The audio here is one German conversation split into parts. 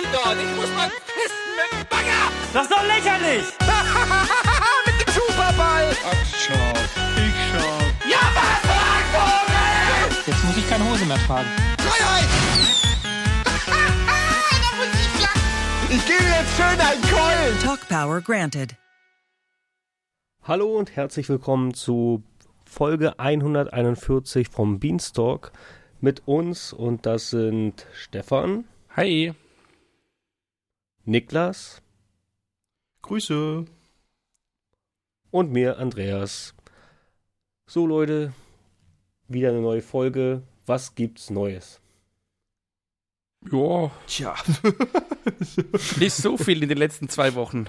du dort? Ich muss mal pissen mit dem Bagger! Das ist doch lächerlich! mit dem Superball! Ach, schau. Ich schau. Ja, was, Vogel! Jetzt muss ich keine Hose mehr tragen. Freiheit! ich gebe jetzt schön einen Keulen! Talk Power granted. Hallo und herzlich willkommen zu Folge 141 vom Beanstalk mit uns und das sind Stefan, Hi. Niklas Grüße. und mir Andreas. So Leute, wieder eine neue Folge. Was gibt's Neues? Ja, Tja. nicht so viel in den letzten zwei Wochen,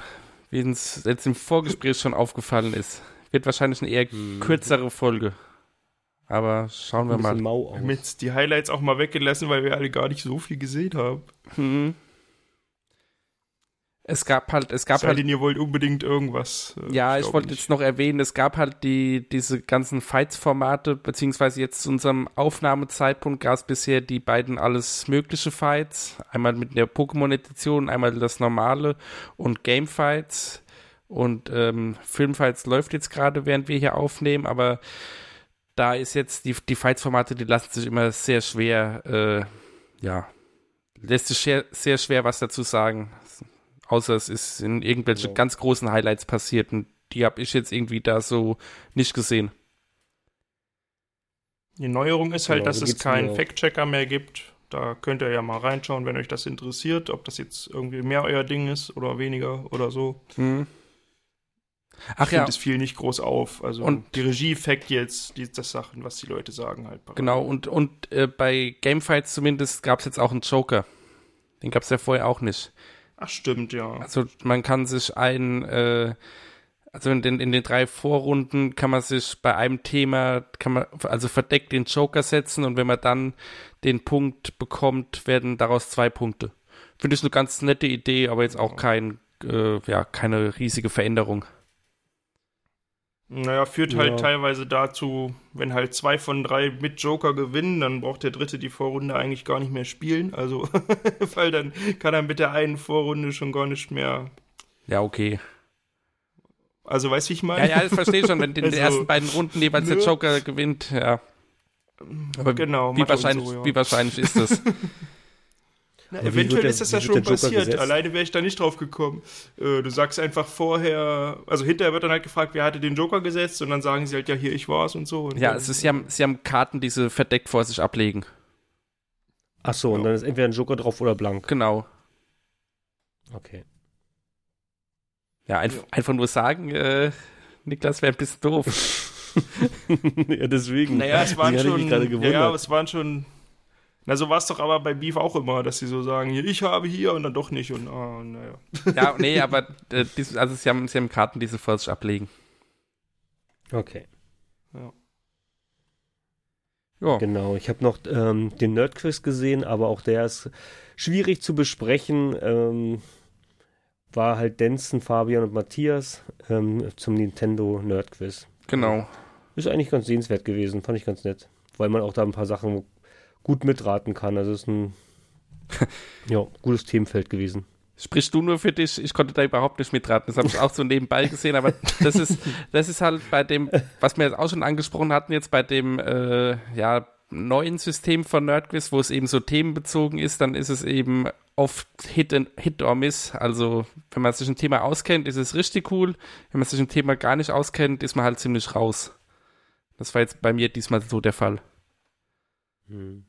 wie uns jetzt im Vorgespräch schon aufgefallen ist. Wird wahrscheinlich eine eher kürzere Folge. Aber schauen wir mal. mau Wir aus. haben jetzt die Highlights auch mal weggelassen, weil wir alle gar nicht so viel gesehen haben. Hm. Es gab halt, es gab Sei halt denn, ihr wollt unbedingt irgendwas. äh, Ja, ich glaub wollte jetzt noch erwähnen, es gab halt die, diese ganzen Fights-Formate, beziehungsweise jetzt zu unserem Aufnahmezeitpunkt gab es bisher die beiden alles mögliche Fights. Einmal mit der Pokémon-Edition, einmal das normale und Game-Fights. Und ähm, Filmfights läuft jetzt gerade, während wir hier aufnehmen, aber da ist jetzt die, die Fights-Formate, die lassen sich immer sehr schwer, äh, ja, lässt sich sehr, sehr schwer was dazu sagen. Außer es ist in irgendwelche Ja. ganz großen Highlights passiert und die habe ich jetzt irgendwie da so nicht gesehen. Die Neuerung ist halt, Genau, dass es keinen. Fact-Checker mehr gibt. Da könnt ihr ja mal reinschauen, wenn euch das interessiert, ob das jetzt irgendwie mehr euer Ding ist oder weniger oder so. Hm. Ach ich ja, es fiel nicht groß auf. Also Und- die Regie fackt jetzt die, das Sachen, was die Leute sagen halt. genau. Und, und äh, bei Gamefights zumindest gab es jetzt auch einen Joker. Den gab es ja vorher auch nicht. Ach, stimmt, ja. Also man kann sich ein, äh, also in den, in den drei Vorrunden kann man sich bei einem Thema, kann man also verdeckt den Joker setzen und wenn man dann den Punkt bekommt, werden daraus zwei Punkte. Finde ich eine ganz nette Idee, aber jetzt auch kein, äh, ja, keine riesige Veränderung. Naja, führt Ja. halt teilweise dazu, wenn halt zwei von drei mit Joker gewinnen, dann braucht der dritte die Vorrunde eigentlich gar nicht mehr spielen. Also, weil dann kann er mit der einen Vorrunde schon gar nicht mehr. Ja, okay. Also, weißt du, wie ich meine? Ja, ja, ich verstehe schon, wenn in den Also, ersten beiden Runden jeweils der nö. Joker gewinnt, ja. Aber Genau, wie wahrscheinlich, so, ja. wie wahrscheinlich ist das? Na, eventuell ist das ja schon passiert. gesetzt? Alleine wäre ich da nicht drauf gekommen. Äh, du sagst einfach vorher, also hinterher wird dann halt gefragt, wer hatte den Joker gesetzt und dann sagen sie halt, ja, hier, ich war's und so. Und ja, ist, sie haben, sie haben Karten, die sie verdeckt vor sich ablegen. Ach so, und Ja. dann ist entweder ein Joker drauf oder blank. Genau. Okay. Ja, einf Ja. einfach nur sagen, äh, Niklas wäre ein bisschen doof. ja, deswegen. Naja, es waren schon. ja, es waren schon. Na, so war es doch aber bei Beef auch immer, dass sie so sagen, ich habe hier und dann doch nicht und ah, naja. ja, nee, aber äh, dies, also sie haben, sie haben Karten, die sie vor sich ablegen. Okay. Ja, Genau, ich habe noch ähm, den Nerdquiz gesehen, aber auch der ist schwierig zu besprechen. Ähm, war halt Denson, Fabian und Matthias ähm, zum Nintendo Nerdquiz. genau. Ist eigentlich ganz sehenswert gewesen, fand ich ganz nett. Weil man auch da ein paar Sachen gut mitraten kann. Also ist ein ja, gutes Themenfeld gewesen. Sprichst du nur für dich? Ich konnte da überhaupt nicht mitraten. Das habe ich auch so nebenbei gesehen, aber das ist, das ist halt bei dem, was wir jetzt auch schon angesprochen hatten, jetzt bei dem äh, ja, neuen System von Nerdquiz, wo es eben so themenbezogen ist, dann ist es eben oft Hit, and, Hit or Miss. Also, wenn man sich ein Thema auskennt, ist es richtig cool. Wenn man sich ein Thema gar nicht auskennt, ist man halt ziemlich raus. Das war jetzt bei mir diesmal so der Fall. Hm.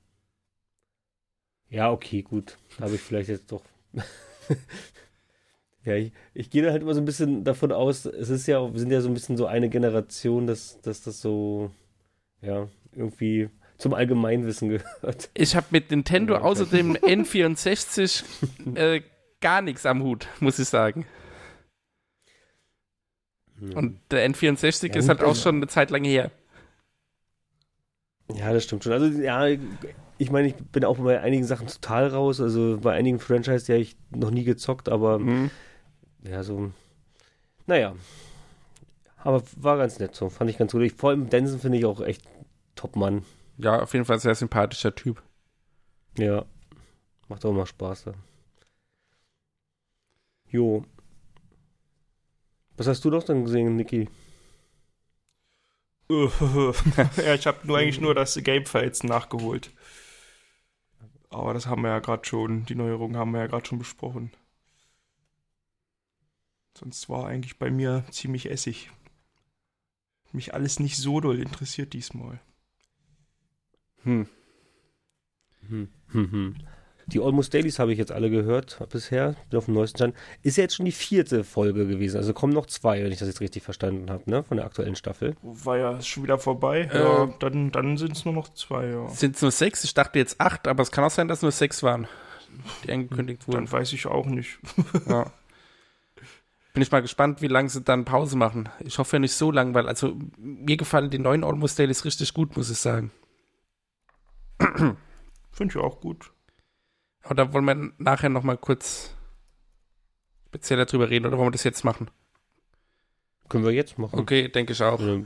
Ja, okay, gut. Habe ich vielleicht jetzt doch. ja, ich, ich gehe da halt immer so ein bisschen davon aus, es ist ja, wir sind ja so ein bisschen so eine Generation, dass, dass das so, ja, irgendwie zum Allgemeinwissen gehört. Ich habe mit Nintendo Ja, außer dem N64 äh, gar nichts am Hut, muss ich sagen. Und der N64 Ja, ist halt auch schon eine Zeit lang her. Ja, das stimmt schon. Also, ja, ich meine, ich bin auch bei einigen Sachen total raus. Also bei einigen Franchise, die habe ich noch nie gezockt, aber Mhm. ja, so, naja. Aber war ganz nett so, fand ich ganz gut. Ich, vor allem Denson finde ich auch echt Top-Mann. Ja, auf jeden Fall sehr sympathischer Typ. Ja, macht auch immer Spaß. Da. Jo. Was hast du doch dann gesehen, Niki? ja, ich habe nur eigentlich nur das Gameplay nachgeholt. Aber das haben wir ja gerade schon, die Neuerungen haben wir ja gerade schon besprochen. Sonst war eigentlich bei mir ziemlich Essig. Mich alles nicht so doll interessiert diesmal. Hm. Hm. Hm, hm. Die Almost Dailies habe ich jetzt alle gehört bisher, bin auf dem neuesten Stand. Ist ja jetzt schon die vierte Folge gewesen, also kommen noch zwei, wenn ich das jetzt richtig verstanden habe, ne, von der aktuellen Staffel. War ja schon wieder vorbei. Äh, ja, dann, dann sind es nur noch zwei, ja. Sind es nur sechs? Ich dachte jetzt acht, aber es kann auch sein, dass nur sechs waren, die angekündigt wurden. Dann weiß ich auch nicht. ja. Bin ich mal gespannt, wie lange sie dann Pause machen. Ich hoffe ja nicht so lang, weil also mir gefallen die neuen Almost Dailies richtig gut, muss ich sagen. Finde ich auch gut. Oder wollen wir nachher nochmal kurz spezieller drüber reden oder wollen wir das jetzt machen? Können wir jetzt machen. Okay, denke ich auch. Ja.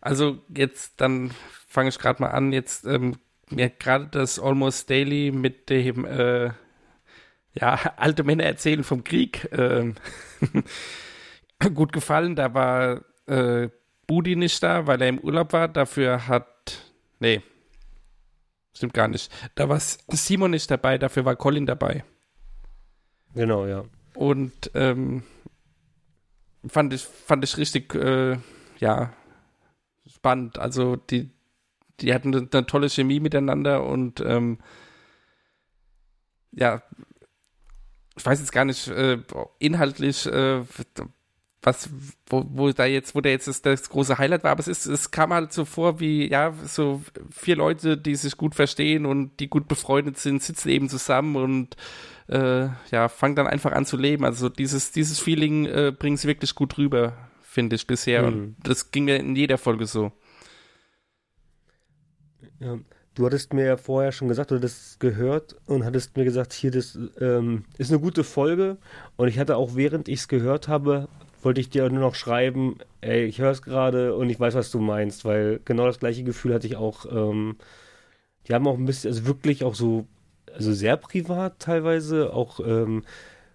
Also jetzt, dann fange ich gerade mal an. Jetzt ähm, mir gerade das Almost Daily mit dem äh, ja, alte Männer erzählen vom Krieg äh, gut gefallen. Da war äh, Budi nicht da, weil er im Urlaub war. Dafür hat, nee, Stimmt gar nicht. Da war Simon nicht dabei, dafür war Colin dabei. Genau, ja. Und ähm, fand ich fand ich richtig äh, ja spannend. Also die die hatten eine, eine tolle Chemie miteinander und ähm, ja ich weiß jetzt gar nicht äh, inhaltlich äh, was, wo, wo da jetzt, wo da jetzt das, das, große Highlight war, aber es ist, es kam halt so vor wie, ja, so vier Leute, die sich gut verstehen und die gut befreundet sind, sitzen eben zusammen und äh, ja, fangen dann einfach an zu leben. Also dieses, dieses Feeling äh, bringen sie wirklich gut rüber, finde ich bisher. Mhm. Und das ging mir in jeder Folge so. Ja. Du hattest mir ja vorher schon gesagt, du hattest gehört und hattest mir gesagt, hier, das ähm, ist eine gute Folge. Und ich hatte auch, während ich es gehört habe, wollte ich dir nur noch schreiben, ey, ich höre es gerade und ich weiß, was du meinst, weil genau das gleiche Gefühl hatte ich auch. Ähm, die haben auch ein bisschen, also wirklich auch so, also sehr privat teilweise, auch, ähm,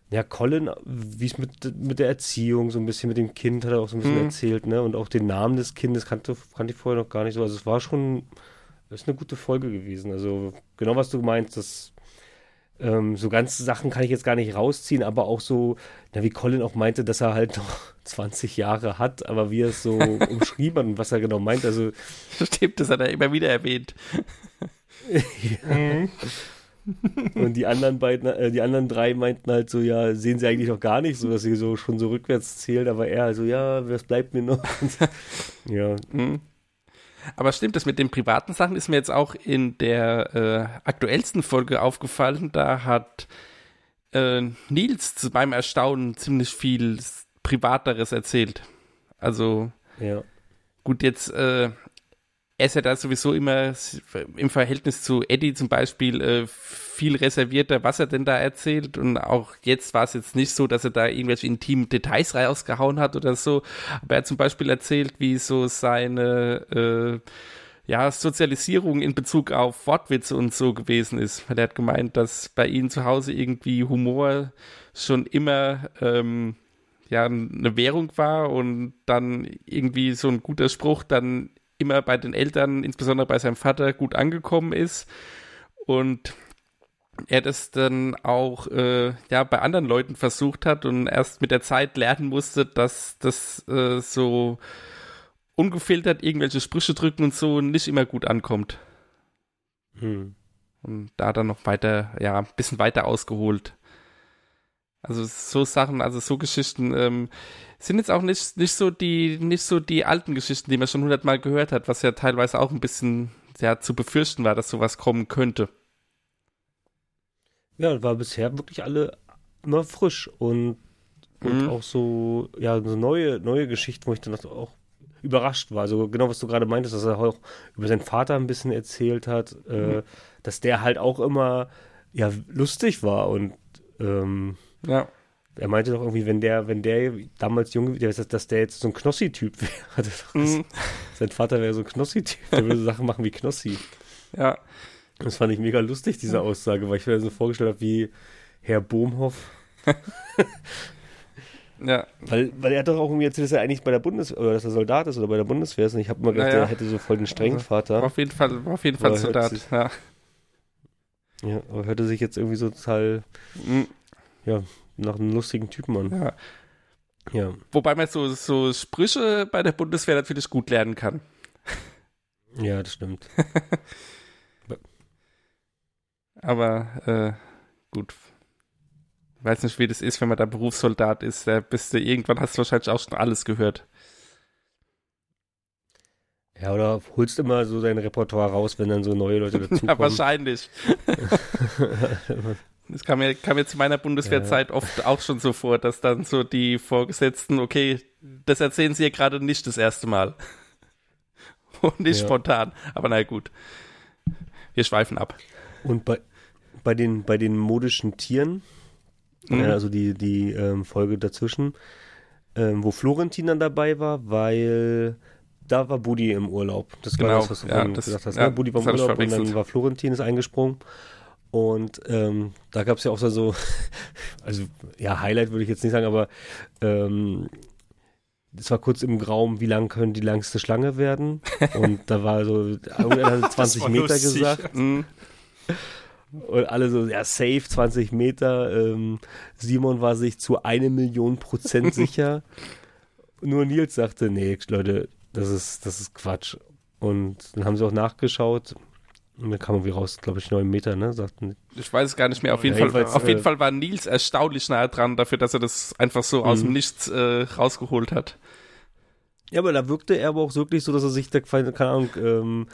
ja, Colin, wie es mit, mit der Erziehung, so ein bisschen mit dem Kind, hat er auch so ein bisschen mhm. erzählt, ne? Und auch den Namen des Kindes kannte, kannte ich vorher noch gar nicht so. Also es war schon, das ist eine gute Folge gewesen. Also genau, was du meinst, das ähm, so ganze Sachen kann ich jetzt gar nicht rausziehen, aber auch so, na, wie Colin auch meinte, dass er halt noch 20 Jahre hat, aber wie er es so umschrieben hat und was er genau meint, also. Stimmt, das hat er immer wieder erwähnt. ja. Und die anderen beiden, äh, die anderen drei meinten halt so, ja, sehen sie eigentlich noch gar nicht, so dass sie so schon so rückwärts zählt, aber er also, ja, was bleibt mir noch? ja. Mhm. Aber stimmt, das mit den privaten Sachen ist mir jetzt auch in der äh, aktuellsten Folge aufgefallen. Da hat äh, Nils zu meinem Erstaunen ziemlich viel Privateres erzählt. Also, ja. gut, jetzt, äh, er ist ja da sowieso immer im Verhältnis zu Eddie zum Beispiel äh, viel reservierter, was er denn da erzählt. Und auch jetzt war es jetzt nicht so, dass er da irgendwelche intimen Details rausgehauen hat oder so. Aber er hat zum Beispiel erzählt, wie so seine äh, ja, Sozialisierung in Bezug auf Wortwitze und so gewesen ist. Weil er hat gemeint, dass bei ihnen zu Hause irgendwie Humor schon immer ähm, ja, eine Währung war und dann irgendwie so ein guter Spruch dann immer bei den Eltern, insbesondere bei seinem Vater, gut angekommen ist. Und er das dann auch äh, ja bei anderen Leuten versucht hat und erst mit der Zeit lernen musste, dass das äh, so ungefiltert irgendwelche Sprüche drücken und so nicht immer gut ankommt. Hm. Und da dann noch weiter, ja, ein bisschen weiter ausgeholt. Also so Sachen, also so Geschichten ähm, sind jetzt auch nicht, nicht so die, nicht so die alten Geschichten, die man schon hundertmal gehört hat, was ja teilweise auch ein bisschen ja, zu befürchten war, dass sowas kommen könnte. Ja, war bisher wirklich alle immer frisch und, und mhm. auch so, ja, so neue, neue Geschichten, wo ich dann auch überrascht war. Also genau, was du gerade meintest, dass er auch über seinen Vater ein bisschen erzählt hat, äh, mhm. äh, dass der halt auch immer ja lustig war und ähm, ja. Er meinte doch irgendwie, wenn der, wenn der damals jung, dass der jetzt so ein Knossi-Typ wäre. Mhm. Sein Vater wäre so ein Knossi-Typ, der würde Sachen machen wie Knossi. Ja. Das fand ich mega lustig, diese Aussage, weil ich mir so vorgestellt habe, wie Herr Bohmhoff Ja. Weil, weil er hat doch auch irgendwie erzählt, dass er eigentlich bei der Bundeswehr, oder dass er Soldat ist oder bei der Bundeswehr ist. Und ich habe immer gedacht, Naja. er hätte so voll den strengen War Vater. auf jeden Fall, war auf jeden Fall Soldat. sich- Ja. Ja, aber hörte sich jetzt irgendwie so total Mhm. Nach einem lustigen Typen an. ja. Ja. Wobei man so, so Sprüche bei der Bundeswehr natürlich gut lernen kann. Ja, das stimmt. Aber äh, gut. Weiß nicht, wie das ist, wenn man da Berufssoldat ist. Da bist du, irgendwann hast du wahrscheinlich auch schon alles gehört. Ja, oder holst immer so dein Repertoire raus, wenn dann so neue Leute Ja, dazukommen. wahrscheinlich. Das kam mir, kam mir zu meiner Bundeswehrzeit oft auch schon so vor, dass dann so die Vorgesetzten, okay, das erzählen sie ja gerade nicht das erste Mal. Und nicht Ja. spontan. Aber na gut. Wir schweifen ab. Und bei, bei, den, bei den modischen Tieren, Mhm. äh, also die, die ähm, Folge dazwischen, ähm, wo Florentin dann dabei war, weil da war Buddy im Urlaub. Das war Genau, das, was du ja, vorhin das- gesagt hast. ja, ne? Buddy war im Urlaub und dann war Florentin ist eingesprungen. Und ähm, da gab es ja auch so, also ja, Highlight würde ich jetzt nicht sagen, aber ähm, es war kurz im Raum, wie lang können die langste Schlange werden? Und da war so, irgendwer hat 20 war Meter lustig. gesagt. Mhm. Und alle so, ja, safe, 20 Meter. Ähm, Simon war sich zu eine Million Prozent sicher. Nur Nils sagte, nee, Leute, das ist, das ist Quatsch. Und dann haben sie auch nachgeschaut. Und dann kam irgendwie raus, glaube ich, neun Meter, ne? Sagten, Ich weiß es gar nicht mehr. Auf jeden, Ja, Fall, auf jeden äh, Fall war Nils erstaunlich nahe dran dafür, dass er das einfach so aus Mhm. dem Nichts äh, rausgeholt hat. Ja, aber da wirkte er aber auch wirklich so, dass er sich da, keine Ahnung, ähm,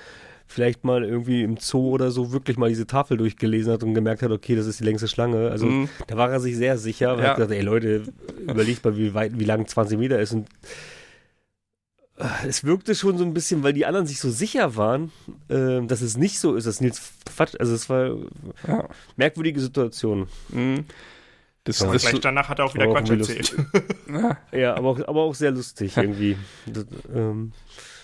vielleicht mal irgendwie im Zoo oder so wirklich mal diese Tafel durchgelesen hat und gemerkt hat, okay, das ist die längste Schlange. Also Mhm. da war er sich sehr sicher und Ja. hat gesagt, ey Leute, überlegt mal, wie weit, wie lang 20 Meter ist. Und es wirkte schon so ein bisschen, weil die anderen sich so sicher waren, ähm, dass es nicht so ist, dass Nils Quatsch, also es war Ja. merkwürdige Situation. Mhm. Das, Ja. Das, gleich danach hat er auch wieder auch Quatsch irgendwie erzählt. ja, Ja, aber auch, aber auch sehr lustig irgendwie. Das, ähm,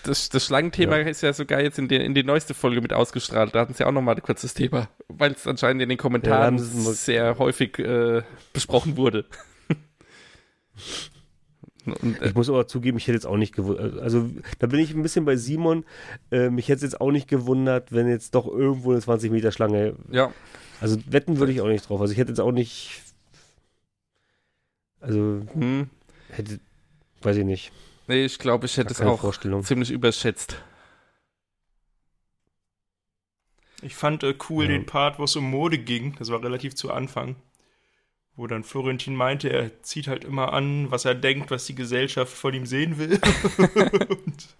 das, das Schlangenthema ist ja sogar jetzt in die, in die neueste Folge mit ausgestrahlt. Da hatten sie auch nochmal ein kurzes Thema, weil es anscheinend in den Kommentaren Ja, sehr häufig äh, besprochen wurde. Und, äh, Ich muss aber zugeben, ich hätte jetzt auch nicht gewundert. Also da bin ich ein bisschen bei Simon. Äh, mich hätte es jetzt auch nicht gewundert, wenn jetzt doch irgendwo eine 20 Meter Schlange. ja, Also wetten würde ich auch nicht drauf. Also ich hätte jetzt auch nicht. Also hm. hätte, weiß ich nicht. nee, ich glaube, ich hätte es auch Vorstellung. ziemlich überschätzt. Ich fand äh, cool Ja. den Part, wo es um Mode ging. Das war relativ zu Anfang. Wo dann Florentin meinte, er zieht halt immer an, was er denkt, was die Gesellschaft von ihm sehen will. und,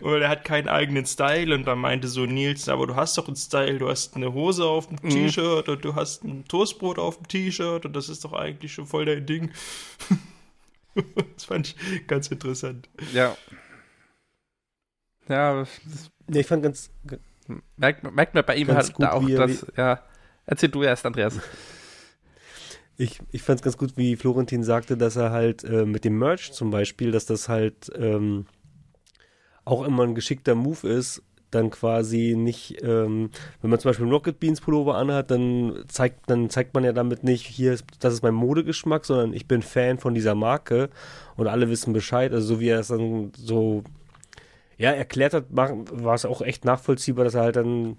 und er hat keinen eigenen Style. Und dann meinte so Nils, aber du hast doch einen Style. Du hast eine Hose auf dem Mhm. T-Shirt und du hast ein Toastbrot auf dem T-Shirt. Und das ist doch eigentlich schon voll dein Ding. das fand ich ganz interessant. Ja. Ja, das Ja, ich fand ganz. merkt, merkt man bei ihm Ganz halt gut, da auch, dass, ja. Erzähl du erst, Andreas. Ich, ich fand es ganz gut, wie Florentin sagte, dass er halt äh, mit dem Merch zum Beispiel, dass das halt ähm, auch immer ein geschickter Move ist, dann quasi nicht, ähm, wenn man zum Beispiel einen Rocket Beans Pullover anhat, dann zeigt, dann zeigt man ja damit nicht, hier, ist, das ist mein Modegeschmack, sondern ich bin Fan von dieser Marke und alle wissen Bescheid. Also so wie er es dann so ja, erklärt hat, war es auch echt nachvollziehbar, dass er halt dann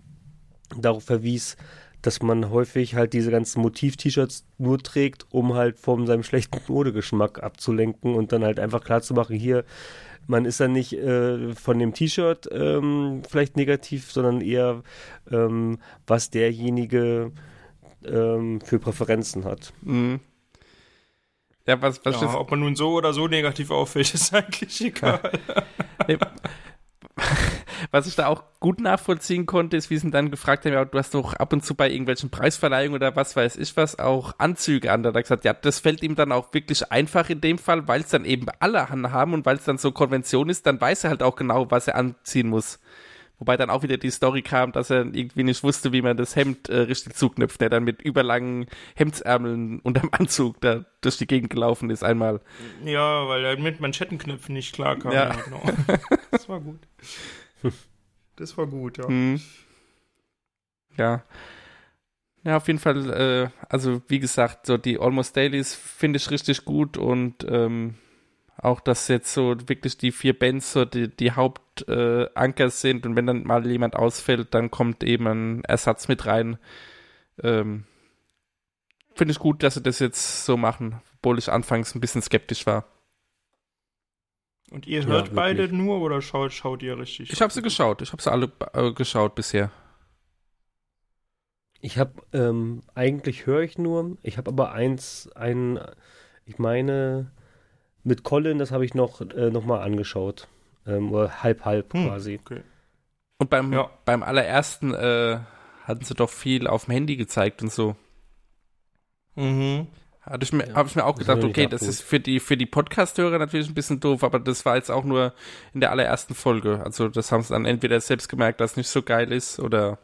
darauf verwies, dass man häufig halt diese ganzen Motiv-T-Shirts nur trägt, um halt von seinem schlechten Modegeschmack abzulenken und dann halt einfach klar zu machen, hier, man ist dann nicht äh, von dem T-Shirt ähm, vielleicht negativ, sondern eher, ähm, was derjenige ähm, für Präferenzen hat. Mhm. Ja, was, was Ja, ob man nun so oder so negativ auffällt, ist eigentlich egal. was ich da auch gut nachvollziehen konnte, ist, wie sie ihn dann gefragt haben, ja, du hast doch ab und zu bei irgendwelchen Preisverleihungen oder was weiß ich was auch Anzüge an. Da hat er gesagt, ja, das fällt ihm dann auch wirklich einfach in dem Fall, weil es dann eben alle haben und weil es dann so Konvention ist, dann weiß er halt auch genau, was er anziehen muss. Wobei dann auch wieder die Story kam, dass er irgendwie nicht wusste, wie man das Hemd äh, richtig zuknüpft. Der dann mit überlangen Hemdsärmeln unterm Anzug da durch die Gegend gelaufen ist einmal. Ja, weil er mit Manschettenknöpfen nicht klarkam. Ja. Ja. genau. Das war gut. Das war gut, ja. Hm. Ja. Ja, auf jeden Fall, äh, also wie gesagt, so die Almost Dailies finde ich richtig gut und ähm, auch, dass jetzt so wirklich die vier Bands so die, die Äh, sind und wenn dann mal jemand ausfällt, dann kommt eben ein Ersatz mit rein. Ähm, finde ich gut, dass sie das jetzt so machen, obwohl ich anfangs ein bisschen skeptisch war. Und ihr hört ja, beide nur oder schaut, schaut ihr richtig? Ich habe sie geschaut. Ich habe sie alle äh, geschaut bisher. Ich habe ähm, eigentlich höre ich nur. Ich habe aber eins, ein, ich meine mit Colin, das habe ich noch äh, noch mal angeschaut, ähm, oder halb halb hm, quasi. Okay. Und beim ja. beim allerersten äh, hatten sie doch viel auf dem Handy gezeigt und so. Mhm. Hatte ich mir, ja, habe ich mir auch gedacht, okay, das ist für die, für die Podcast-Hörer natürlich ein bisschen doof, aber das war jetzt auch nur in der allerersten Folge. Also, das haben sie dann entweder selbst gemerkt, dass es nicht so geil ist, oder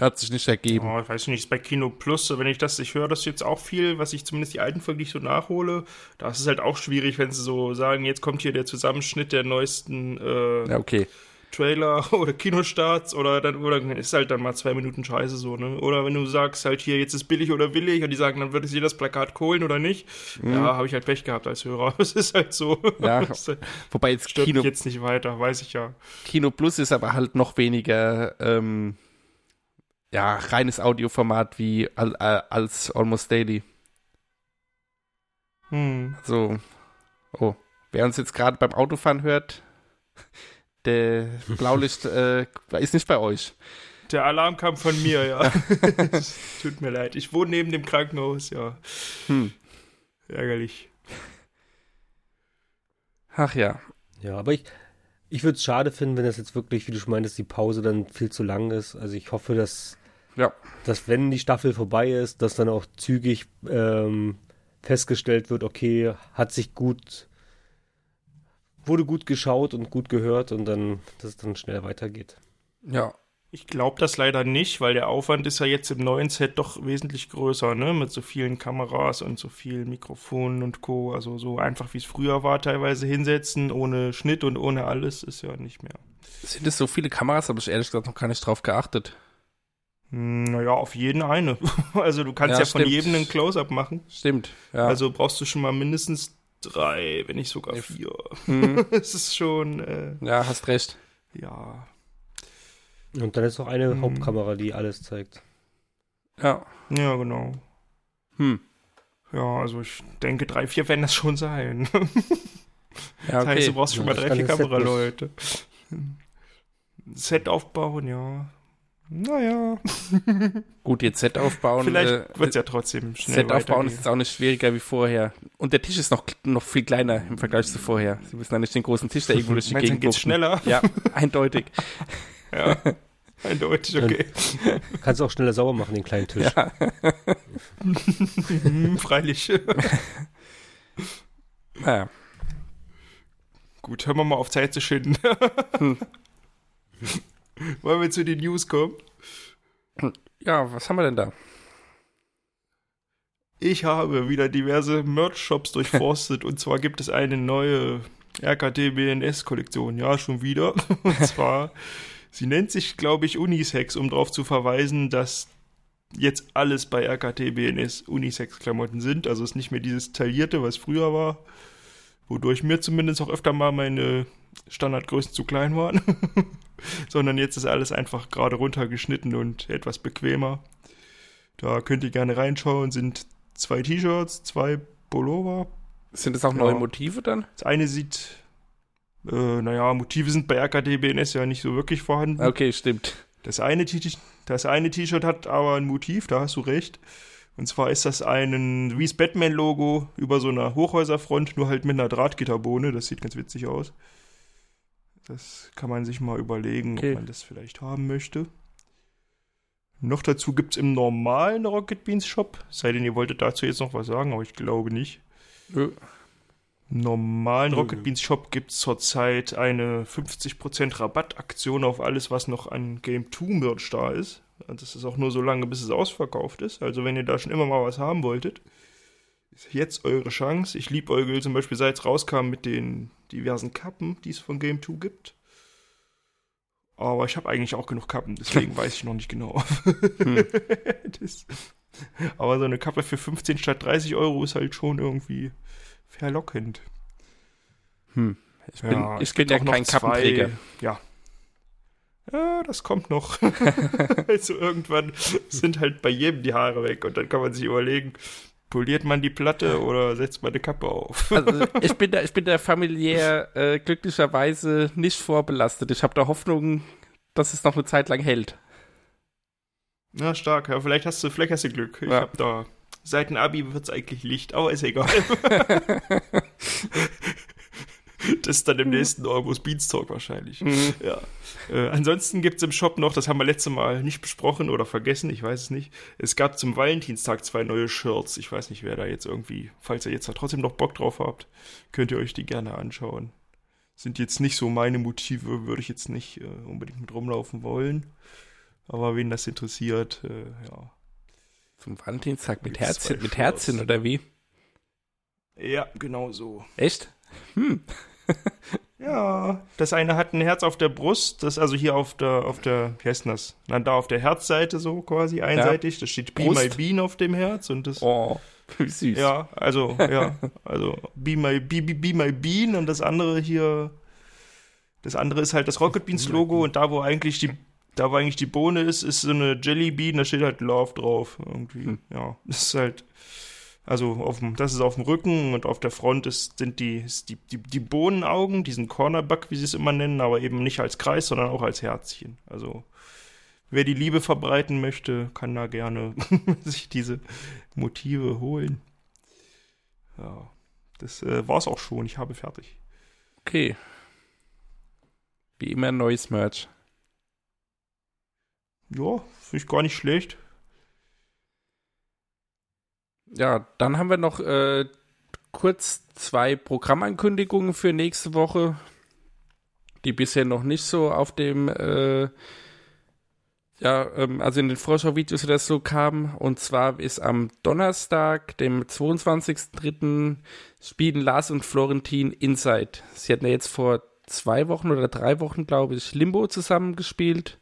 hat sich nicht ergeben. Oh, ich weiß nicht, ist bei Kino Plus, wenn ich das, ich höre das jetzt auch viel, was ich zumindest die alten Folgen nicht so nachhole. Da ist es halt auch schwierig, wenn sie so sagen, jetzt kommt hier der Zusammenschnitt der neuesten äh, ja, okay. Trailer oder Kinostarts oder dann oder ist halt dann mal zwei Minuten Scheiße so, ne? Oder wenn du sagst halt hier, jetzt ist billig oder willig und die sagen, dann würde ich dir das Plakat kohlen oder nicht. Mhm. Ja, habe ich halt Pech gehabt als Hörer. Es ist halt so. Ja, wobei jetzt Kino jetzt nicht weiter, weiß ich ja. Kino Plus ist aber halt noch weniger ähm, ja, reines Audioformat wie al, al, als Almost Daily. Hm. So, oh, wer uns jetzt gerade beim Autofahren hört, der Blaulicht äh, ist nicht bei euch. Der Alarm kam von mir, ja. Tut mir leid. Ich wohne neben dem Krankenhaus, ja. Hm. Ärgerlich. Ach ja. Ja, aber ich, ich würde es schade finden, wenn das jetzt wirklich, wie du schon meintest, die Pause dann viel zu lang ist. Also ich hoffe, dass ja. Dass wenn die Staffel vorbei ist, dass dann auch zügig ähm, festgestellt wird, okay, hat sich gut, wurde gut geschaut und gut gehört und dann, dass es dann schnell weitergeht. Ja. Ich glaube das leider nicht, weil der Aufwand ist ja jetzt im neuen Set doch wesentlich größer, ne? Mit so vielen Kameras und so vielen Mikrofonen und Co. Also so einfach wie es früher war, teilweise hinsetzen, ohne Schnitt und ohne alles, ist ja nicht mehr. Sind es so viele Kameras, habe ich ehrlich gesagt noch gar nicht drauf geachtet. Naja, auf jeden eine. Also du kannst ja, ja von jedem einen Close-Up machen. Stimmt, ja. Also brauchst du schon mal mindestens drei, wenn nicht sogar vier. Mhm. Es ist schon. Äh, ja, hast recht. Ja. Und dann ist noch eine mhm. Hauptkamera, die alles zeigt. Ja. Ja, genau. Hm. Ja, also ich denke, drei, vier werden das schon sein. ja, okay. Das heißt, du brauchst schon ja, mal drei, vier Kameraleute. Set aufbauen, ja. Naja. Gut, jetzt Set aufbauen. Vielleicht äh, wird es ja trotzdem schnell Set aufbauen ist jetzt auch nicht schwieriger wie vorher. Und der Tisch ist noch, noch viel kleiner im Vergleich zu vorher. Sie müssen da nicht den großen Tisch da irgendwo durch die Gegend geht's schneller? Ja, eindeutig. ja, eindeutig, okay. Kannst du auch schneller sauber machen, den kleinen Tisch. Ja. Freilich. naja. Gut, hören wir mal auf Zeit zu schinden. Wollen wir zu den News kommen? Ja, was haben wir denn da? Ich habe wieder diverse Merch-Shops durchforstet und zwar gibt es eine neue RKT BNS-Kollektion. Ja, schon wieder. Und zwar, sie nennt sich, glaube ich, Unisex, um darauf zu verweisen, dass jetzt alles bei RKT BNS Unisex-Klamotten sind. Also es ist nicht mehr dieses taillierte, was früher war, wodurch mir zumindest auch öfter mal meine Standardgrößen zu klein waren. sondern jetzt ist alles einfach gerade runtergeschnitten und etwas bequemer. Da könnt ihr gerne reinschauen, sind zwei T-Shirts, zwei Pullover. Sind das auch ja. neue Motive dann? Das eine sieht, äh, naja, Motive sind bei RKDBNS ja nicht so wirklich vorhanden. Okay, stimmt. Das eine T-Shirt hat aber ein Motiv, da hast du recht. Und zwar ist das ein Reese Batman-Logo über so einer Hochhäuserfront, nur halt mit einer Drahtgitterbohne. Das sieht ganz witzig aus. Das kann man sich mal überlegen, okay. ob man das vielleicht haben möchte. Noch dazu gibt es im normalen Rocket Beans Shop, sei denn ihr wolltet dazu jetzt noch was sagen, aber ich glaube nicht. Nö. Im normalen Rocket Beans Shop gibt es zurzeit eine 50% Rabattaktion auf alles, was noch an Game 2 Merch da ist. Das ist auch nur so lange, bis es ausverkauft ist. Also wenn ihr da schon immer mal was haben wolltet, ist jetzt eure Chance. Ich liebe Eugel zum Beispiel, seit es rauskam mit den diversen Kappen, die es von Game 2 gibt. Aber ich habe eigentlich auch genug Kappen, deswegen weiß ich noch nicht genau. Hm. Das, aber so eine Kappe für 15 statt 30 Euro ist halt schon irgendwie verlockend. Hm. Ich bin ja, ich bin ja kein Kappenträger. Ja. Ja, das kommt noch. also irgendwann sind halt bei jedem die Haare weg und dann kann man sich überlegen, poliert man die Platte oder setzt man eine Kappe auf? also ich bin da, ich bin da familiär äh, glücklicherweise nicht vorbelastet. Ich habe da Hoffnung, dass es noch eine Zeit lang hält. Na, stark. Ja, vielleicht hast du, vielleicht hast du Glück. Ich ja. habe da. Seit dem Abi wird es eigentlich Licht, aber ist egal. das ist dann im nächsten Orbus Beanstalk wahrscheinlich. Mhm. Ja. Äh, ansonsten gibt es im Shop noch, das haben wir letzte Mal nicht besprochen oder vergessen, ich weiß es nicht. Es gab zum Valentinstag zwei neue Shirts. Ich weiß nicht, wer da jetzt irgendwie, falls ihr jetzt da trotzdem noch Bock drauf habt, könnt ihr euch die gerne anschauen. Sind jetzt nicht so meine Motive, würde ich jetzt nicht äh, unbedingt mit rumlaufen wollen. Aber wen das interessiert, äh, ja. Zum Valentinstag mit Herzchen, mit Herzchen oder wie? Ja, genau so. Echt? Hm. ja, das eine hat ein Herz auf der Brust, das also hier auf der, auf der, wie heißt denn das? Na, da auf der Herzseite so quasi einseitig. Ja. Da steht Be My Bean auf dem Herz und das. Oh, wie süß. Ja, also, ja, also Be My, Be, Be, Be My Bean und das andere hier, das andere ist halt das Rocket Beans Logo und da, wo eigentlich die da wo eigentlich die Bohne ist, ist so eine Jelly Bean, da steht halt Love drauf. Irgendwie. Hm. Ja. Das ist halt. Also auf dem, das ist auf dem Rücken und auf der Front ist, sind die, ist die, die, die Bohnenaugen, diesen Cornerback, wie sie es immer nennen, aber eben nicht als Kreis, sondern auch als Herzchen. Also wer die Liebe verbreiten möchte, kann da gerne sich diese Motive holen. Ja, das äh, war's auch schon. Ich habe fertig. Okay. Wie immer neues Merch. Ja, finde ich gar nicht schlecht. Ja, dann haben wir noch äh, kurz zwei Programmankündigungen für nächste Woche, die bisher noch nicht so auf dem, äh, ja, ähm, also in den Vorschau-Videos oder so kamen. Und zwar ist am Donnerstag, dem 22.03., spielen Lars und Florentin Inside. Sie hatten ja jetzt vor zwei Wochen oder drei Wochen, glaube ich, Limbo zusammengespielt.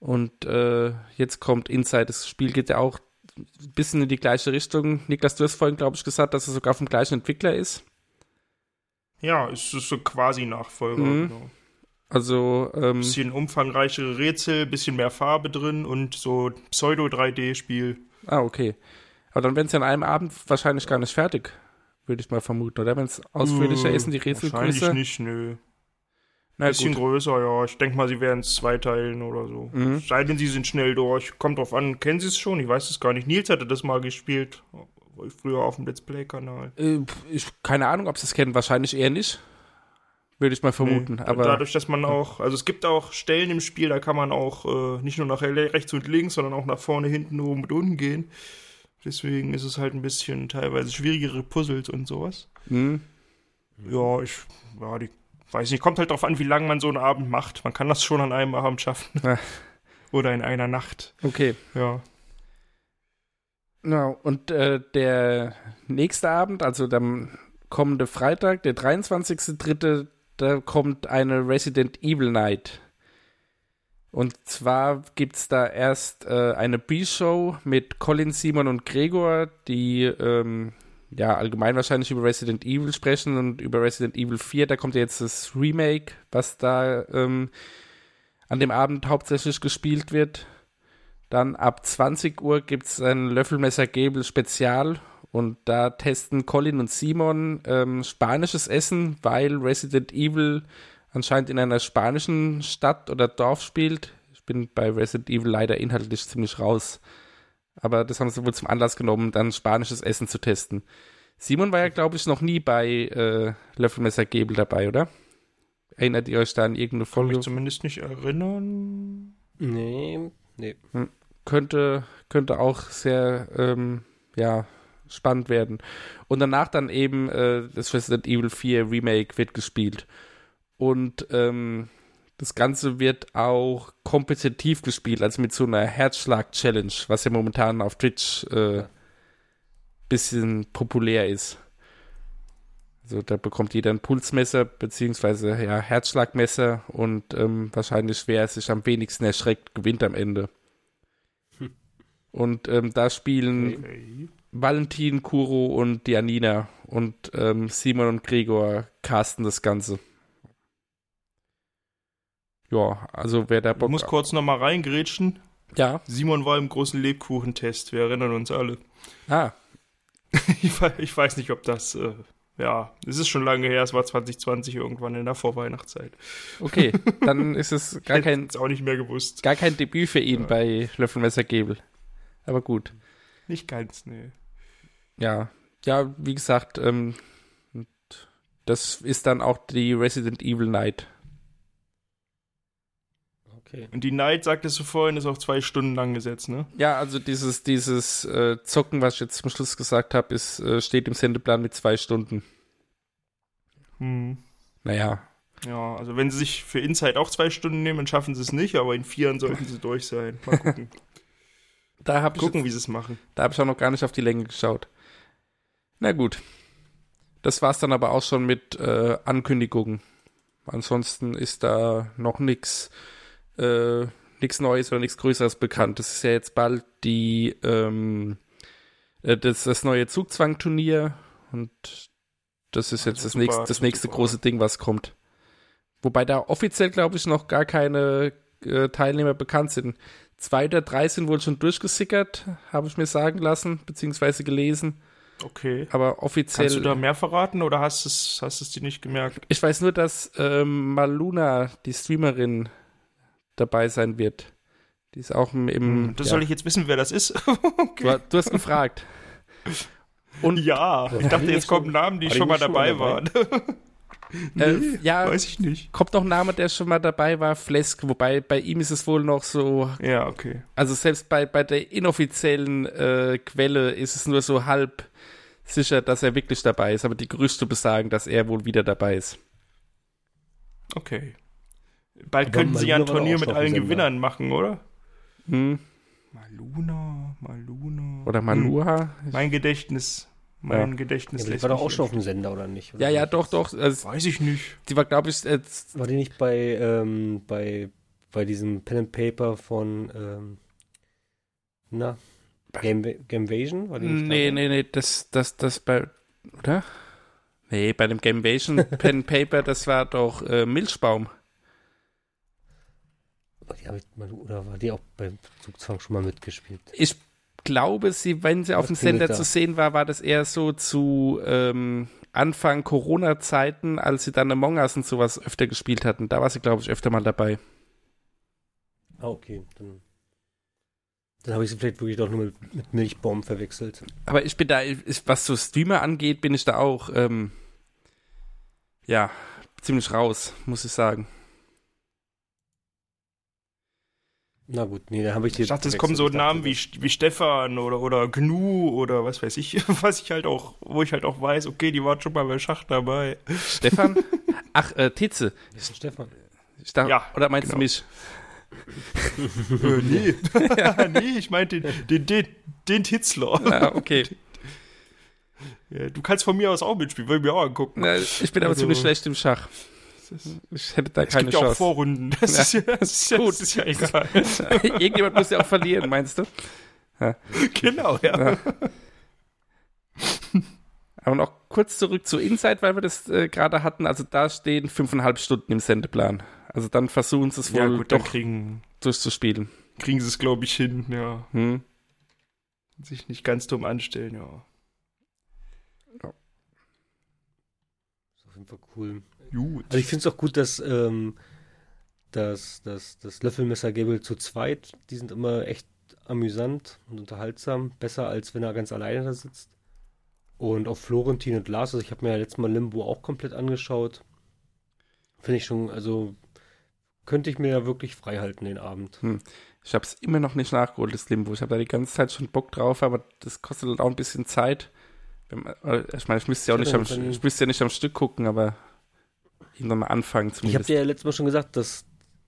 Und äh, jetzt kommt Inside. Das Spiel geht ja auch ein bisschen in die gleiche Richtung. Niklas, du hast vorhin, glaube ich, gesagt, dass es sogar vom gleichen Entwickler ist. Ja, es ist so quasi Nachfolger, mhm. genau. Also, ähm, bisschen umfangreichere Rätsel, bisschen mehr Farbe drin und so Pseudo-3D-Spiel. Ah, okay. Aber dann werden sie an einem Abend wahrscheinlich gar nicht fertig, würde ich mal vermuten, oder? Wenn es ausführlicher äh, ist und die Rätsel Wahrscheinlich größer. nicht, nö. Na, bisschen gut. größer, ja. Ich denke mal, sie werden es zweiteilen oder so. Mhm. Sei denn, sie sind schnell durch. Kommt drauf an, kennen sie es schon? Ich weiß es gar nicht. Nils hatte das mal gespielt. Früher auf dem Let's Play-Kanal. Äh, keine Ahnung, ob sie es kennen. Wahrscheinlich eher nicht. Würde ich mal vermuten. Nee, aber dadurch, dass man auch, also es gibt auch Stellen im Spiel, da kann man auch äh, nicht nur nach rechts und links, sondern auch nach vorne, hinten, oben und unten gehen. Deswegen ist es halt ein bisschen teilweise schwierigere Puzzles und sowas. Mhm. Ja, ich, ja, die weiß nicht, kommt halt drauf an, wie lange man so einen Abend macht. Man kann das schon an einem Abend schaffen. Ja. Oder in einer Nacht. Okay. Ja. Genau, und äh, der nächste Abend, also der kommende Freitag, der 23.3., da kommt eine Resident Evil Night. Und zwar gibt es da erst äh, eine B-Show mit Colin, Simon und Gregor, die ähm, ja, allgemein wahrscheinlich über Resident Evil sprechen und über Resident Evil 4. Da kommt ja jetzt das Remake, was da ähm, an dem Abend hauptsächlich gespielt wird. Dann ab 20 Uhr gibt es ein Löffelmesser-Gebel Spezial und da testen Colin und Simon ähm, spanisches Essen, weil Resident Evil anscheinend in einer spanischen Stadt oder Dorf spielt. Ich bin bei Resident Evil leider inhaltlich ziemlich raus. Aber das haben sie wohl zum Anlass genommen, dann spanisches Essen zu testen. Simon war ja, glaube ich, noch nie bei äh, Löffelmesser Gebel dabei, oder? Erinnert ihr euch da an irgendeine Folge? Kann mich zumindest nicht erinnern. Nee, nee. Hm. Könnte, könnte auch sehr, ähm, ja, spannend werden. Und danach dann eben äh, das Resident Evil 4 Remake wird gespielt. Und ähm, das Ganze wird auch kompetitiv gespielt, also mit so einer Herzschlag-Challenge, was ja momentan auf Twitch äh, bisschen populär ist. Also da bekommt jeder ein Pulsmesser beziehungsweise ja, Herzschlagmesser und ähm, wahrscheinlich wer sich am wenigsten erschreckt, gewinnt am Ende. Hm. Und ähm, da spielen Okay. Valentin, Kuro und Janina und ähm, Simon und Gregor casten das Ganze. Ja, also wer da Ich Bock muss kurz nochmal reingrätschen. Ja, Simon war im großen Lebkuchentest, wir erinnern uns alle. ah, Ich ich weiß nicht, ob das, äh, ja, es ist schon lange her, es war 2020 irgendwann in der Vorweihnachtszeit. okay. Dann ist es gar Ich kein, es auch nicht mehr gewusst. gar kein Debüt für ihn bei Löffelmesser Gebel. Aber gut. Nicht ganz, nee. Ja, ja, wie gesagt, ähm, das ist dann auch die Resident Evil Night. Okay. Und die Night, sagtest du vorhin, ist auch zwei Stunden lang gesetzt, ne? Ja, also dieses, dieses äh, Zocken, was ich jetzt zum Schluss gesagt habe, ist, äh, steht im Sendeplan mit zwei Stunden. Hm. Naja, Ja, also wenn sie sich für Inside auch zwei Stunden nehmen, dann schaffen sie es nicht, aber in vieren sollten sie durch sein. Mal gucken. da habe ich, gucken, jetzt- wie sie es machen. da hab ich auch noch gar nicht auf die Länge geschaut. Na gut. Das war's dann aber auch schon mit äh, Ankündigungen. Ansonsten ist da noch nichts äh, nix Neues oder nichts Größeres bekannt. Das ist ja jetzt bald die ähm, äh, das, das neue Zugzwang-Turnier und das ist jetzt das, super, nächste, das super. nächste große Ding, was kommt. Wobei da offiziell, glaube ich, noch gar keine äh, Teilnehmer bekannt sind. Zwei oder drei sind wohl schon durchgesickert, habe ich mir sagen lassen, beziehungsweise gelesen. Okay. Aber offiziell. Kannst du da mehr verraten oder hast du es hast es dir nicht gemerkt? ich weiß nur, dass ähm, Maluna, die Streamerin, dabei sein wird. Die ist auch im. im das ja. soll ich jetzt wissen, wer das ist? du, du hast gefragt. Und ja, ich dachte, jetzt kommen Namen, die war schon mal dabei mal waren. äh, ja, Weiß ich nicht. kommt noch ein Name, der schon mal dabei war, Flesk, wobei bei ihm ist es wohl noch so, Ja, okay. also selbst bei, bei der inoffiziellen äh, Quelle ist es nur so halb sicher, dass er wirklich dabei ist, aber die Gerüchte besagen, dass er wohl wieder dabei ist. Okay. Bald Aber könnten sie ja ein Turnier mit allen. Gewinnern machen, oder? Hm. Maluna, Maluna. Oder Maluha? Mein Gedächtnis. Mein Gedächtnis Ja, aber die lässt war doch auch schon auf dem Sender, oder nicht? Ja, ja, doch, doch. Also, Weiß ich nicht. die war, glaube ich, äh, War die nicht bei, ähm, bei, bei diesem Pen and Paper von, ähm, na, Game, Gamevasion? War die nicht Nee, nee, nee, das, das, das bei, oder? Nee, bei dem Gamevasion Pen and Paper, das war doch äh, Milchbaum. Aber die hab ich mal, oder war die auch beim Zugzwang schon mal mitgespielt? Ich glaube, sie, wenn sie auf dem Sender zu sehen war, war das eher so zu ähm, Anfang Corona-Zeiten, als sie dann Among Us und sowas öfter gespielt hatten. Da war sie, glaube ich, öfter mal dabei. Ah, okay. Dann, dann habe ich sie vielleicht wirklich doch nur mit, mit Milchbaum verwechselt. Aber ich bin da, ich, was so Streamer angeht, bin ich da auch, ähm, ja, ziemlich raus, muss ich sagen. Na gut, nee, da habe ich die. Ich dachte, es kommen so Namen wie, wie Stefan oder, oder Gnu oder was weiß ich, was ich halt auch, wo ich halt auch weiß, okay, die waren schon mal bei Schach dabei. Stefan? Ach, äh, Titze. Ist Stefan. Dachte, Ja, oder meinst genau. du mich? äh, nee. nee, ich meinte den, den, den, den Titzler. Ah, okay. Ja, du kannst von mir aus auch mitspielen, will ich mir auch angucken. Na, ich bin aber Also- ziemlich schlecht im Schach. Ich hätte da es keine gibt ja auch Chance. Vorrunden. Das, Ja. ist, ja, das, ist, ja, das ist ja egal. Irgendjemand muss ja auch verlieren, meinst du? genau, ja. Aber noch kurz zurück zu Inside, weil wir das äh, gerade hatten. Also da stehen fünfeinhalb Stunden im Sendeplan. Also dann versuchen sie es wohl Ja, gut, doch kriegen, durchzuspielen. kriegen sie es, glaube ich, hin, ja. Hm. Sich nicht ganz dumm anstellen, ja. Ist auf jeden Fall cool. Gut. Also ich finde es auch gut, dass ähm, das, das, das Löffelmesser-Gabel zu zweit, die sind immer echt amüsant und unterhaltsam. Besser, als wenn er ganz alleine da sitzt. Und auch Florentin und Lars, also ich habe mir ja letztes Mal Limbo auch komplett angeschaut. Finde ich schon, also könnte ich mir ja wirklich frei halten den Abend. Ich habe es immer noch nicht nachgeholt, das Limbo. Ich habe da die ganze Zeit schon Bock drauf, aber das kostet halt auch ein bisschen Zeit. Äh, ich meine, ich müsste ja auch nicht am, ich müsste ja nicht am Stück gucken, aber irgendwann mal anfangen Ich habe zumindest. dir ja letztes Mal schon gesagt, dass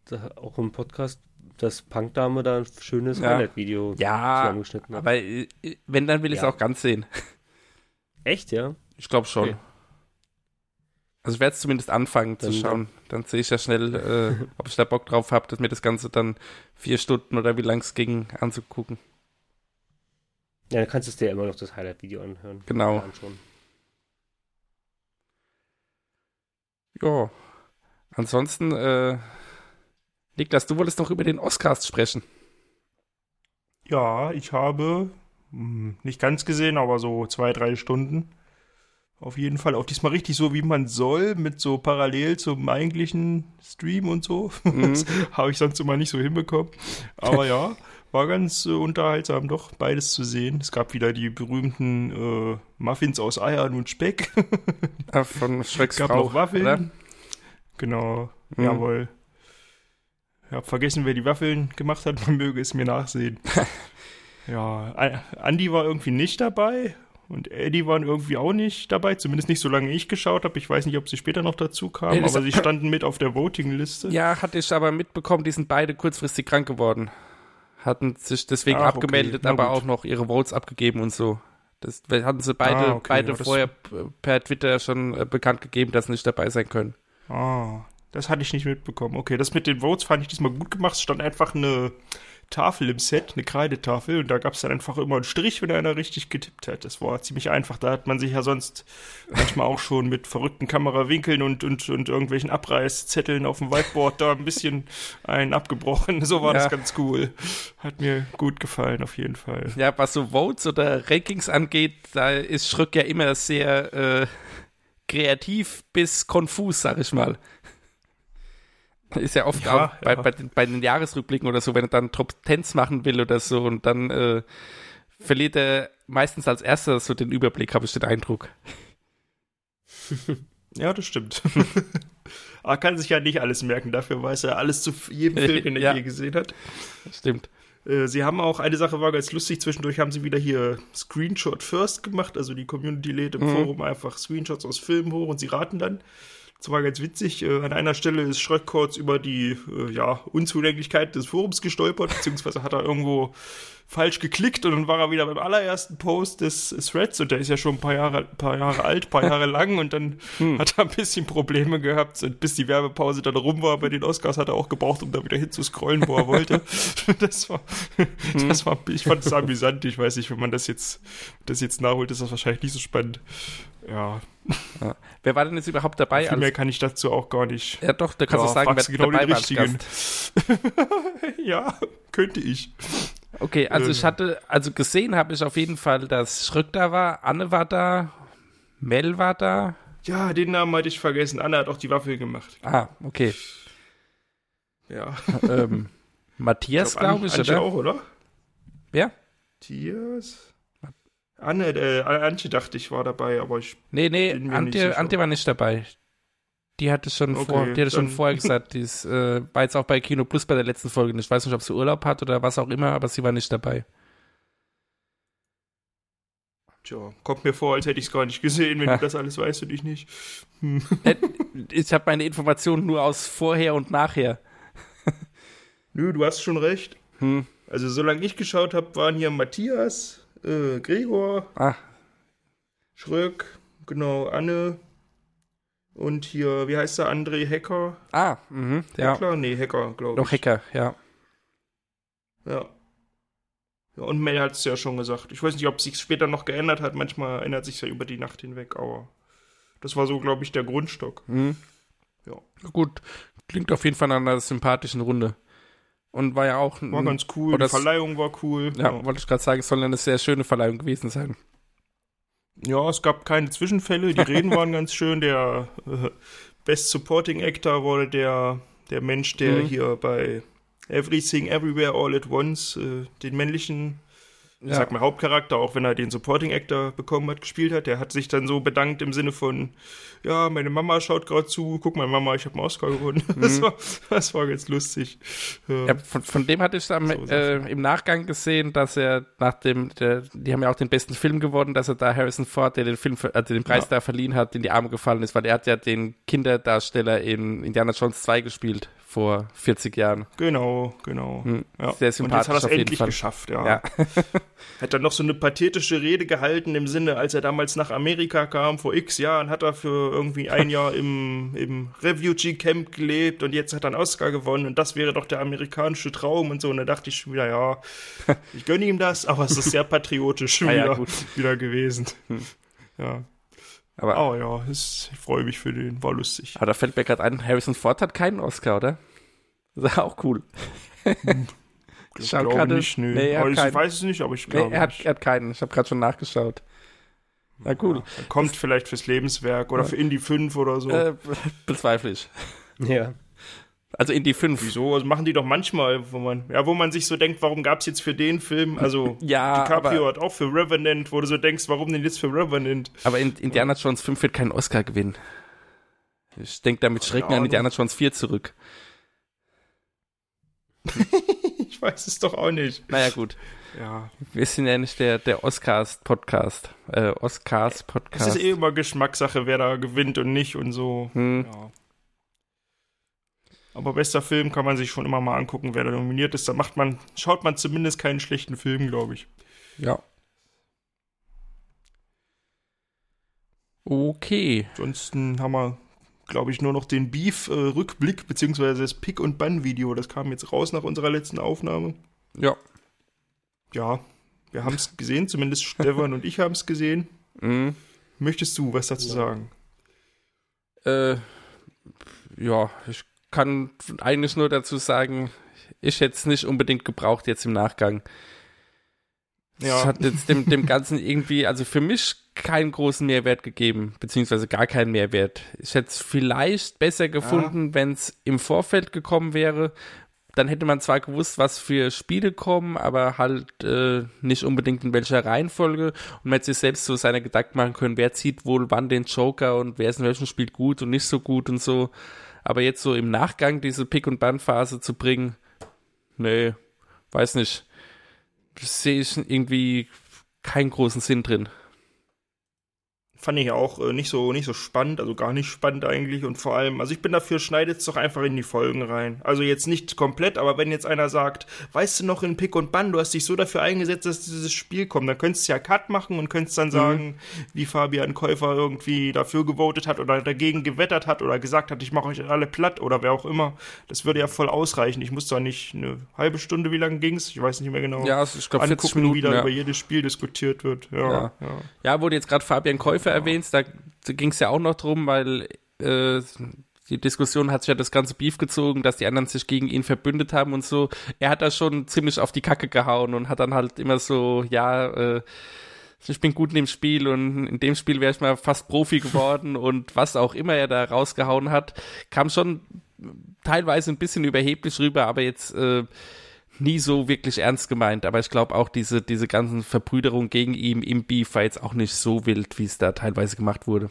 da auch im Podcast, dass Punkdame da ein schönes Ja. Highlight-Video Ja, zusammengeschnitten hat. aber äh, wenn, dann will ich es Ja. auch ganz sehen. Echt, ja? Ich glaube schon. Okay. Also ich werde es zumindest anfangen zu Dann- schauen. Dann sehe ich ja schnell, äh, ob ich da Bock drauf habe, dass mir das Ganze dann vier Stunden oder wie lang es ging anzugucken. Ja, dann kannst du dir immer noch das Highlight-Video anhören. Genau. Anschauen. Ja. Ansonsten, äh, Niklas, du wolltest noch über den Oscars sprechen. Ja, ich habe hm, nicht ganz gesehen, aber so zwei, drei Stunden. Auf jeden Fall auch diesmal richtig so, wie man soll, mit so parallel zum eigentlichen Stream und so. Das habe ich sonst immer nicht so hinbekommen. Aber ja, war ganz äh, unterhaltsam, doch beides zu sehen. Es gab wieder die berühmten äh, Muffins aus Eiern und Speck. Äh, von Schrecks Es gab Frau. noch Waffeln. oder? Genau, Mhm. jawohl. Ich habe vergessen, wer die Waffeln gemacht hat. Man möge es mir nachsehen. ja, A- Andi war irgendwie nicht dabei und Eddie waren irgendwie auch nicht dabei. Zumindest nicht, solange ich geschaut habe. Ich weiß nicht, ob sie später noch dazu kamen, Nee, aber sie standen mit auf der Voting-Liste. Ja, hatte ich aber mitbekommen, die sind beide kurzfristig krank geworden. Hatten sich deswegen Ach, okay. abgemeldet, Na aber gut. auch noch ihre Votes abgegeben und so. Das hatten sie beide, Ah, okay, beide ja, vorher per Twitter schon äh, bekannt gegeben, dass sie nicht dabei sein können. Ah, das hatte ich nicht mitbekommen. Okay, das mit den Votes fand ich diesmal gut gemacht. Es stand einfach eine Tafel im Set, eine Kreidetafel, und da gab es dann einfach immer einen Strich, wenn einer richtig getippt hat. Das war ziemlich einfach. Da hat man sich ja sonst manchmal auch schon mit verrückten Kamerawinkeln und, und, und irgendwelchen Abreißzetteln auf dem Whiteboard da ein bisschen einen abgebrochen. So war Ja. das ganz cool. Hat mir gut gefallen, auf jeden Fall. Ja, was so Votes oder Rankings angeht, da ist Schröck ja immer sehr äh, kreativ bis konfus, sag ich mal. Ist ja oft Ja, auch bei, ja. Bei, den, bei den Jahresrückblicken oder so, wenn er dann Top Tens machen will oder so und dann äh, verliert er meistens als erster so den Überblick, habe ich den Eindruck. Ja, das stimmt. Aber kann sich ja nicht alles merken. Dafür weiß er alles zu jedem Film, den er Ja. je gesehen hat. Stimmt. Äh, Sie haben auch, eine Sache war ganz lustig, zwischendurch haben sie wieder hier Screenshot First gemacht, also die Community lädt im Mhm. Forum einfach Screenshots aus Filmen hoch und sie raten dann. Das war ganz witzig. Äh, an einer Stelle ist Schröck kurz über die äh, ja, Unzulänglichkeit des Forums gestolpert, beziehungsweise hat er irgendwo falsch geklickt und dann war er wieder beim allerersten Post des Threads und der ist ja schon ein paar Jahre, paar Jahre alt, paar Jahre lang und dann hat er ein bisschen Probleme gehabt und bis die Werbepause dann rum war bei den Oscars hat er auch gebraucht, um da wieder hinzuscrollen, wo er wollte. das war, das war, ich fand es amüsant. Ich weiß nicht, wenn man das jetzt, das jetzt nachholt, ist das wahrscheinlich nicht so spannend. Ja, Ja. Wer war denn jetzt überhaupt dabei? viel mehr kann ich dazu auch gar nicht. ja doch, da kannst Ja, du sagen, wer genau dabei war ja, könnte ich. Okay, also Ähm. ich hatte, also gesehen habe ich auf jeden Fall, dass Schröck da war, Anne war da, Mel war da. Ja, den Namen hatte ich vergessen. Anna hat auch die Waffel gemacht. Ah, okay. Ja. ähm, Matthias, An- glaube ich, Antje oder? auch, oder? Wer? Matthias? Anne, äh, Antje dachte ich war dabei, aber ich. Nee, nee, Antje. Antje war nicht dabei. Die hatte schon, Okay, vor, die hatte schon vorher gesagt, die ist, äh, war jetzt auch bei Kino Plus bei der letzten Folge. Ich weiß nicht, ob sie Urlaub hat oder was auch immer, aber sie war nicht dabei. Tja, kommt mir vor, als hätte ich es gar nicht gesehen. Wenn Ja. du das alles weißt und ich nicht. Hm. Äh, ich habe meine Informationen nur aus vorher und nachher. Nö, du hast schon recht. Hm. Also, solange ich geschaut habe, waren hier Matthias, äh, Gregor, Ah, Schröck, genau, Anne und hier, wie heißt der, André Hecker? ah, mhm, ja. Heckler? Nee, Hecker, glaube ich. Noch Hacker, ja. Ja. ja und Mel hat es ja schon gesagt. Ich weiß nicht, ob es sich später noch geändert hat. Manchmal ändert sich ja über die Nacht hinweg, aber das war so, glaube ich, der Grundstock. Mhm. Ja. Gut, klingt auf jeden Fall nach einer sympathischen Runde. Und war ja auch War ganz cool. Oder die Verleihung war cool. ja, wollte ich gerade sagen, es soll eine sehr schöne Verleihung gewesen sein. Ja, es gab keine Zwischenfälle. Die Reden waren ganz schön. Der äh, Best Supporting Actor wurde der, der Mensch, der Mhm. hier bei Everything Everywhere All at Once äh, den männlichen, ich Ja. sag mal Hauptcharakter, auch wenn er den Supporting Actor bekommen hat, gespielt hat. Der hat sich dann so bedankt im Sinne von, ja, meine Mama schaut gerade zu, guck mal Mama, ich habe einen Oscar gewonnen. Das, war, das war ganz lustig. Ja. Mhm. Ja, von, von dem hatte ich am, So äh, im Nachgang gesehen, dass er nach dem, der, die haben ja auch den besten Film gewonnen, dass er da Harrison Ford, der den Film, also den Preis Ja. da verliehen hat, in die Arme gefallen ist, weil er hat ja den Kinderdarsteller in Indiana Jones 2 gespielt, vor 40 Jahren. Genau, genau. Hm. Ja. Sehr Und jetzt sympathisch hat er es endlich Fall. geschafft, ja. Ja. Hat dann noch so eine pathetische Rede gehalten im Sinne, als er damals nach Amerika kam, vor x Jahren, hat er für irgendwie ein Jahr im, im Refugee Camp gelebt und jetzt hat er einen Oscar gewonnen und das wäre doch der amerikanische Traum und so. Und da dachte ich schon wieder, ja, ich gönne ihm das, aber es ist sehr patriotisch Ah ja, wieder, gut. wieder gewesen. Hm. Ja. Aber, Oh ja, es, ich freue mich für den, war lustig. aber da fällt mir gerade ein, Harrison Ford hat keinen Oscar, oder? Das ist auch cool. Ich glaube gerade- nicht, nö. nee, er Aber ich keinen. weiß es nicht, aber ich Nee, glaube er hat, nicht. er hat keinen. Ich habe gerade schon nachgeschaut. Na cool. Er kommt vielleicht fürs Lebenswerk oder für Indie 5 oder so. Äh, bezweifle ich. Ja. Also in die 5. Wieso? Das machen die doch manchmal, wo man, ja, wo man sich so denkt, warum gab es jetzt für den Film, also Ja, DiCaprio aber, hat auch für Revenant, wo du so denkst, warum denn jetzt für Revenant? aber in Indiana Jones 5 wird kein Oscar gewinnen. Ich denke da mit Schrecken an. Indiana Jones 4 zurück. Ich weiß es doch auch nicht. Naja, gut. Ja, Wir sind ja nicht der, der Oscars-Podcast. Äh, es Oscars-Podcast. ist eh immer Geschmackssache, wer da gewinnt und nicht und so. Hm. Ja. Aber bester Film kann man sich schon immer mal angucken, wer da nominiert ist. Da macht man, schaut man zumindest keinen schlechten Film, glaube ich. Ja. Okay. Ansonsten haben wir, glaube ich, nur noch den Beef-Rückblick, beziehungsweise das Pick- und Bann-Video. Das kam jetzt raus nach unserer letzten Aufnahme. Ja. Ja, wir haben es gesehen, zumindest Stefan und ich haben es gesehen. Mhm. Möchtest du was dazu sagen? Äh, ja, ich kann eigentlich nur dazu sagen, ich hätte es nicht unbedingt gebraucht jetzt im Nachgang. Ja. hat jetzt dem, dem Ganzen irgendwie, also für mich keinen großen Mehrwert gegeben, beziehungsweise gar keinen Mehrwert. Ich hätte es vielleicht besser gefunden, wenn es im Vorfeld gekommen wäre. Dann hätte man zwar gewusst, was für Spiele kommen, aber halt äh, nicht unbedingt in welcher Reihenfolge. Und man hätte sich selbst so seine Gedanken machen können, wer zieht wohl wann den Joker und wer ist in welchem Spiel gut und nicht so gut und so. Aber jetzt so im Nachgang diese Pick- und Ban-Phase zu bringen, nee, weiß nicht. Sehe ich irgendwie keinen großen Sinn drin. Fand ich auch äh, nicht so nicht so spannend, also gar nicht spannend eigentlich und vor allem, also ich bin dafür, schneidet es doch einfach in die Folgen rein. Also jetzt nicht komplett, aber wenn jetzt einer sagt, weißt du noch in Pick und Bann, du hast dich so dafür eingesetzt, dass dieses Spiel kommt, dann könntest du ja Cut machen und könntest dann sagen, wie Fabian Käufer irgendwie dafür gewotet hat oder dagegen gewettert hat oder gesagt hat, ich mache euch alle platt oder wer auch immer. Das würde ja voll ausreichen. Ich muss da nicht eine halbe Stunde, wie lange ging's? Ich weiß nicht mehr genau. Ja, ich glaube 40 angucken, Minuten. wie da ja. über jedes Spiel diskutiert wird. Ja, Ja. ja. Ja, wurde jetzt gerade Fabian Käufer erwähnt, da, da ging es ja auch noch drum, weil äh, die Diskussion hat sich ja das ganze Beef gezogen, dass die anderen sich gegen ihn verbündet haben und so. Er hat da schon ziemlich auf die Kacke gehauen und hat dann halt immer so, ja, äh, ich bin gut in dem Spiel und in dem Spiel wäre ich mal fast Profi geworden und was auch immer er da rausgehauen hat, kam schon teilweise ein bisschen überheblich rüber, aber jetzt äh, nie so wirklich ernst gemeint. Aber ich glaube auch diese, diese ganzen Verbrüderungen gegen ihn im Beef war jetzt auch nicht so wild, wie es da teilweise gemacht wurde.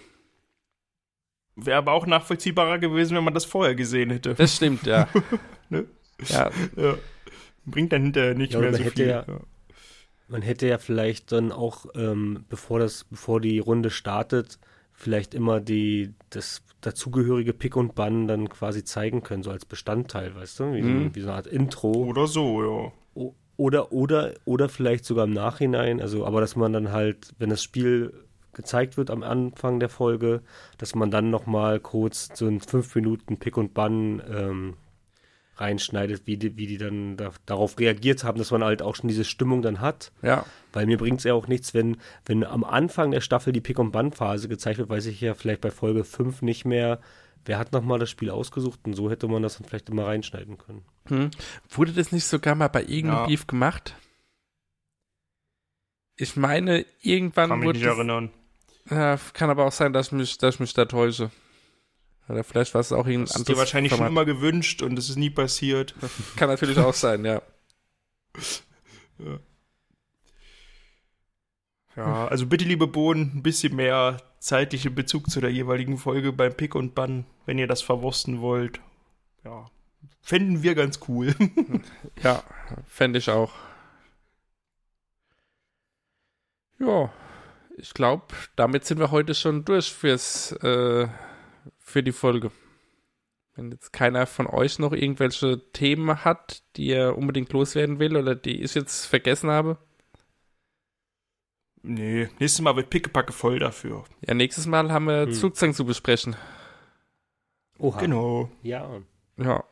Wäre aber auch nachvollziehbarer gewesen, wenn man das vorher gesehen hätte. Das stimmt, ja. Ne? ja. Ja. Bringt dann hinterher nicht Ja, mehr man so hätte viel. ja- Man hätte ja vielleicht dann auch, ähm, bevor das, bevor die Runde startet, vielleicht immer die, das dazugehörige Pick und Bann dann quasi zeigen können, so als Bestandteil, weißt du? Wie, so- Mhm. wie so eine Art Intro. Oder so, ja. O- Oder, oder, oder vielleicht sogar im Nachhinein, also, aber dass man dann halt, wenn das Spiel gezeigt wird am Anfang der Folge, dass man dann nochmal kurz so einen 5 Minuten Pick und Bann ähm, reinschneidet, wie die, wie die dann da, darauf reagiert haben, dass man halt auch schon diese Stimmung dann hat. Ja. Weil mir bringt es ja auch nichts, wenn, wenn am Anfang der Staffel die Pick- und Bann-Phase gezeigt wird, weiß ich ja vielleicht bei Folge 5 nicht mehr, wer hat nochmal das Spiel ausgesucht und so hätte man das dann vielleicht immer reinschneiden können. Hm. Wurde das nicht sogar mal bei irgendeinem Ja. Beef gemacht? Ich meine, irgendwann Kann mich wurde nicht das, erinnern. ja, kann aber auch sein, dass ich mich, dass ich mich da täusche. Oder vielleicht war es auch irgendein Das ist dir anderes wahrscheinlich schon Format. immer gewünscht und es ist nie passiert. Kann natürlich auch sein, ja. Ja, also bitte, liebe Bohnen, ein bisschen mehr zeitlichen Bezug zu der jeweiligen Folge beim Pick und Bann, wenn ihr das verwursten wollt. Ja, fänden wir ganz cool. Ja, fände ich auch. Ja, ich glaube, damit sind wir heute schon durch fürs, äh, für die Folge. Wenn jetzt keiner von euch noch irgendwelche Themen hat, die er unbedingt loswerden will oder die ich jetzt vergessen habe. Nee, nächstes Mal wird Pickepacke voll dafür. Ja, nächstes Mal haben wir Hm. Zugzwang zu besprechen. Oha. Genau. Ja. Ja.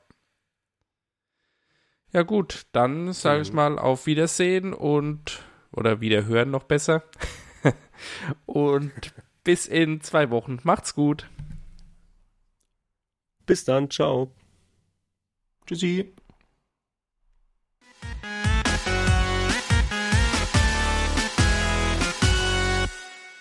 Ja gut, dann sage ich mal auf Wiedersehen und oder Wiederhören noch besser. und bis in zwei Wochen. Macht's gut. Bis dann. Ciao. Tschüssi.